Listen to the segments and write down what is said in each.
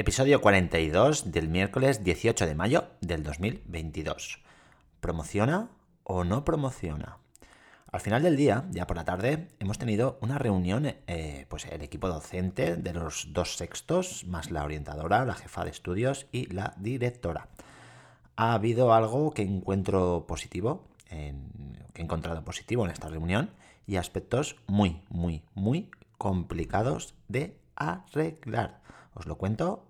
Episodio 42 del miércoles 18 de mayo del 2022. ¿Promociona o no promociona? Al final del día, ya por la tarde, hemos tenido una reunión, eh, pues el equipo docente de los dos sextos, más la orientadora, la jefa de estudios y la directora. Ha habido algo que encuentro positivo, que he encontrado positivo en esta reunión, y aspectos muy, muy, muy complicados de arreglar. Os lo cuento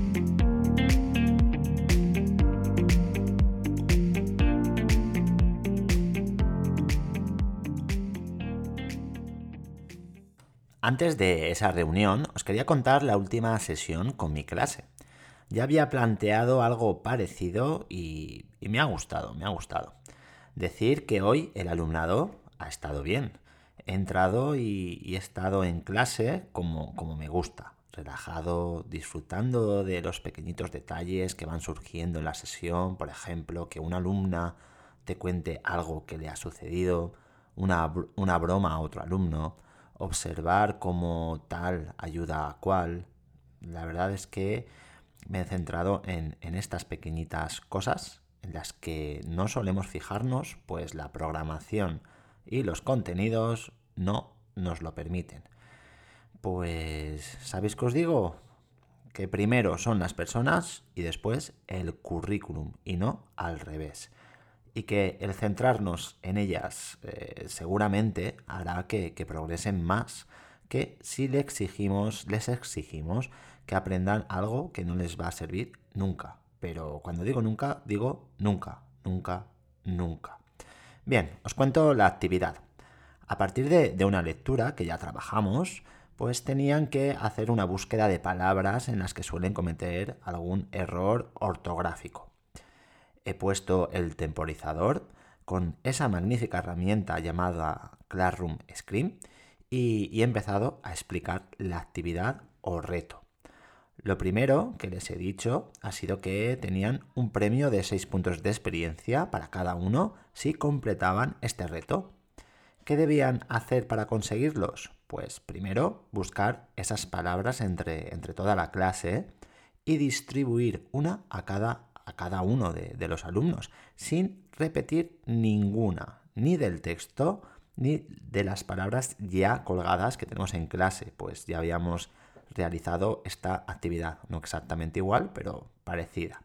Antes de esa reunión, os quería contar la última sesión con mi clase. Ya había planteado algo parecido y, me ha gustado, me ha gustado. Decir que hoy el alumnado ha estado bien. He entrado y, he estado en clase como, como me gusta, relajado, disfrutando de los pequeñitos detalles que van surgiendo en la sesión, por ejemplo, que una alumna te cuente algo que le ha sucedido, una, una broma a otro alumno, observar cómo tal ayuda a cual. La verdad es que me he centrado en, estas pequeñitas cosas en las que no solemos fijarnos, pues la programación y los contenidos no nos lo permiten. Pues, ¿sabéis qué os digo? Que primero son las personas y después el currículum y no al revés y que el centrarnos en ellas eh, seguramente hará que, progresen más que si le exigimos, les exigimos que aprendan algo que no les va a servir nunca. Pero cuando digo nunca, digo nunca, nunca, nunca. Bien, os cuento la actividad. A partir de, de una lectura que ya trabajamos, pues tenían que hacer una búsqueda de palabras en las que suelen cometer algún error ortográfico he puesto el temporizador con esa magnífica herramienta llamada Classroom Screen y, he empezado a explicar la actividad o reto. Lo primero que les he dicho ha sido que tenían un premio de 6 puntos de experiencia para cada uno si completaban este reto. ¿Qué debían hacer para conseguirlos? Pues primero buscar esas palabras entre, entre toda la clase y distribuir una a cada a cada uno de, los alumnos, sin repetir ninguna, ni del texto, ni de las palabras ya colgadas que tenemos en clase, pues ya habíamos realizado esta actividad, no exactamente igual, pero parecida.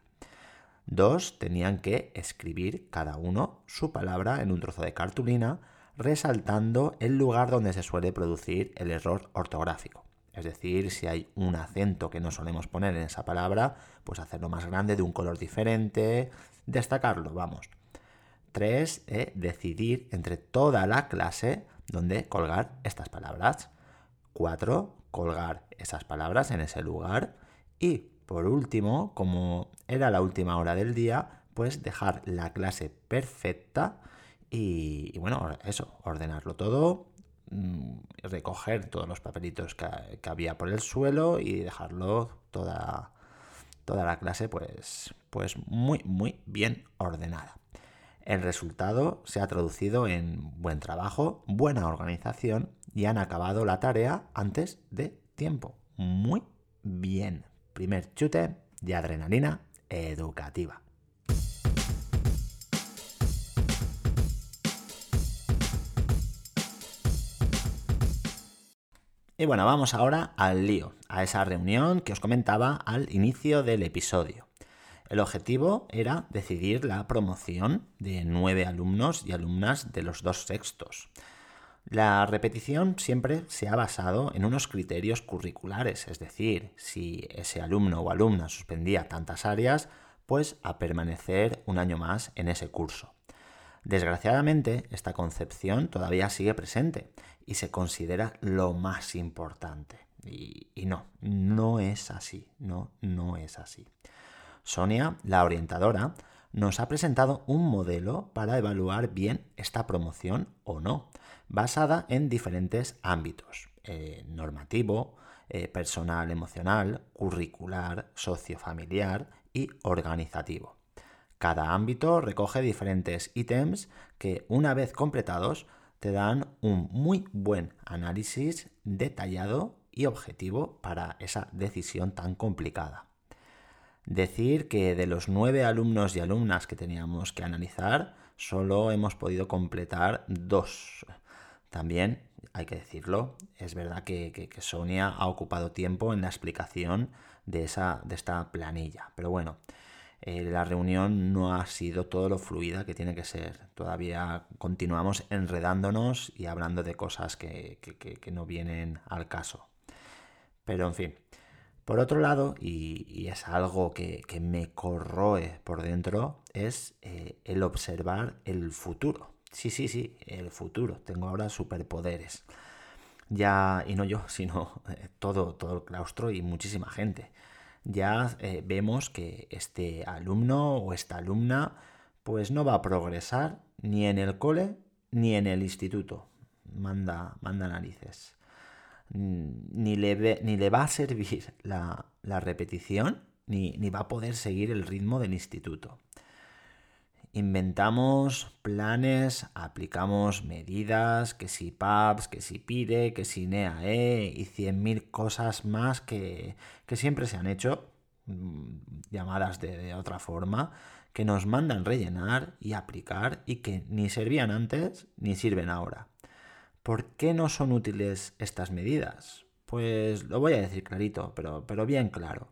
Dos, tenían que escribir cada uno su palabra en un trozo de cartulina, resaltando el lugar donde se suele producir el error ortográfico. Es decir, si hay un acento que no solemos poner en esa palabra, pues hacerlo más grande, de un color diferente, destacarlo, vamos. Tres, eh, decidir entre toda la clase dónde colgar estas palabras. Cuatro, colgar esas palabras en ese lugar. Y por último, como era la última hora del día, pues dejar la clase perfecta y, bueno, eso, ordenarlo todo, recoger todos los papelitos que, había por el suelo y dejarlo toda, toda la clase pues, pues muy, muy bien ordenada. El resultado se ha traducido en buen trabajo, buena organización y han acabado la tarea antes de tiempo. Muy bien. Primer chute de adrenalina educativa. Y bueno, vamos ahora al lío, a esa reunión que os comentaba al inicio del episodio. El objetivo era decidir la promoción de nueve alumnos y alumnas de los dos sextos. La repetición siempre se ha basado en unos criterios curriculares, es decir, si ese alumno o alumna suspendía tantas áreas, pues a permanecer un año más en ese curso. Desgraciadamente, esta concepción todavía sigue presente y se considera lo más importante. Y, no, no es así, no, no es así. Sonia, la orientadora, nos ha presentado un modelo para evaluar bien esta promoción o no, basada en diferentes ámbitos, eh, normativo, eh, personal emocional, curricular, sociofamiliar y organizativo. Cada ámbito recoge diferentes ítems que una vez completados te dan un muy buen análisis detallado y objetivo para esa decisión tan complicada. Decir que de los nueve alumnos y alumnas que teníamos que analizar, solo hemos podido completar dos. También, hay que decirlo, es verdad que, Sonia ha ocupado tiempo en la explicación de, esa, de esta planilla. Pero bueno, eh, la reunión no ha sido todo lo fluida que tiene que ser. Todavía continuamos enredándonos y hablando de cosas que no vienen al caso. Pero en fin, por otro lado, y, es algo que, me corroe por dentro, es eh, el observar el futuro. Sí, sí, sí, el futuro. Tengo ahora superpoderes. Ya, y no yo, sino eh, todo, todo el claustro y muchísima gente. Ya eh, vemos que este alumno o esta alumna pues no va a progresar ni en el cole ni en el instituto. Manda, manda narices. Mm, ni le, ni le va a servir la, repetición, ni, ni, va a poder seguir el ritmo del instituto. Inventamos planes, aplicamos medidas, que si PAPS, que si PIDE, que si NEAE y 100.000 cosas más que, que, siempre se han hecho, mm, llamadas de, de otra forma, que nos mandan rellenar y aplicar y que ni servían antes ni sirven ahora. ¿Por qué no son útiles estas medidas? Pues lo voy a decir clarito, pero, pero bien claro.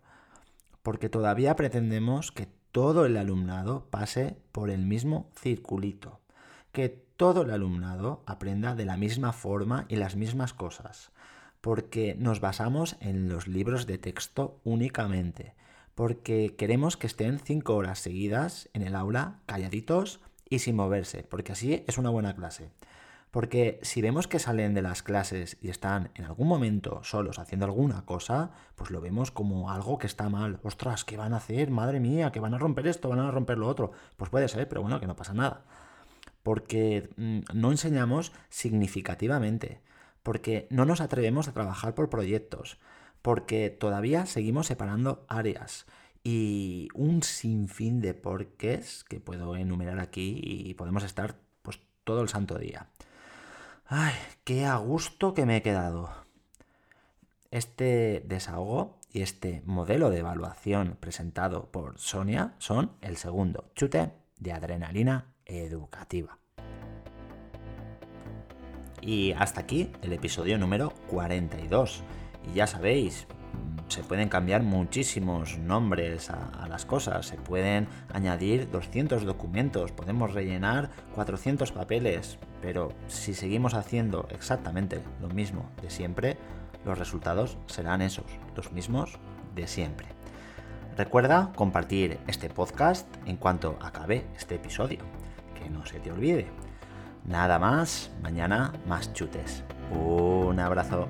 Porque todavía pretendemos que todo el alumnado pase por el mismo circulito, que todo el alumnado aprenda de la misma forma y las mismas cosas, porque nos basamos en los libros de texto únicamente, porque queremos que estén cinco horas seguidas en el aula calladitos y sin moverse, porque así es una buena clase. Porque si vemos que salen de las clases y están en algún momento solos haciendo alguna cosa, pues lo vemos como algo que está mal. Ostras, ¿qué van a hacer? Madre mía, que van a romper esto, van a romper lo otro. Pues puede ser, pero bueno, que no pasa nada. Porque mm, no enseñamos significativamente. Porque no nos atrevemos a trabajar por proyectos. Porque todavía seguimos separando áreas y un sinfín de porqués que puedo enumerar aquí y podemos estar pues todo el santo día. Ay, qué a gusto que me he quedado. Este desahogo y este modelo de evaluación presentado por Sonia son el segundo chute de adrenalina educativa. Y hasta aquí el episodio número 42. Y ya sabéis, se pueden cambiar muchísimos nombres a, las cosas, se pueden añadir 200 documentos, podemos rellenar 400 papeles, pero si seguimos haciendo exactamente lo mismo de siempre, los resultados serán esos, los mismos de siempre. Recuerda compartir este podcast en cuanto acabe este episodio, que no se te olvide. Nada más, mañana más chutes. Un abrazo.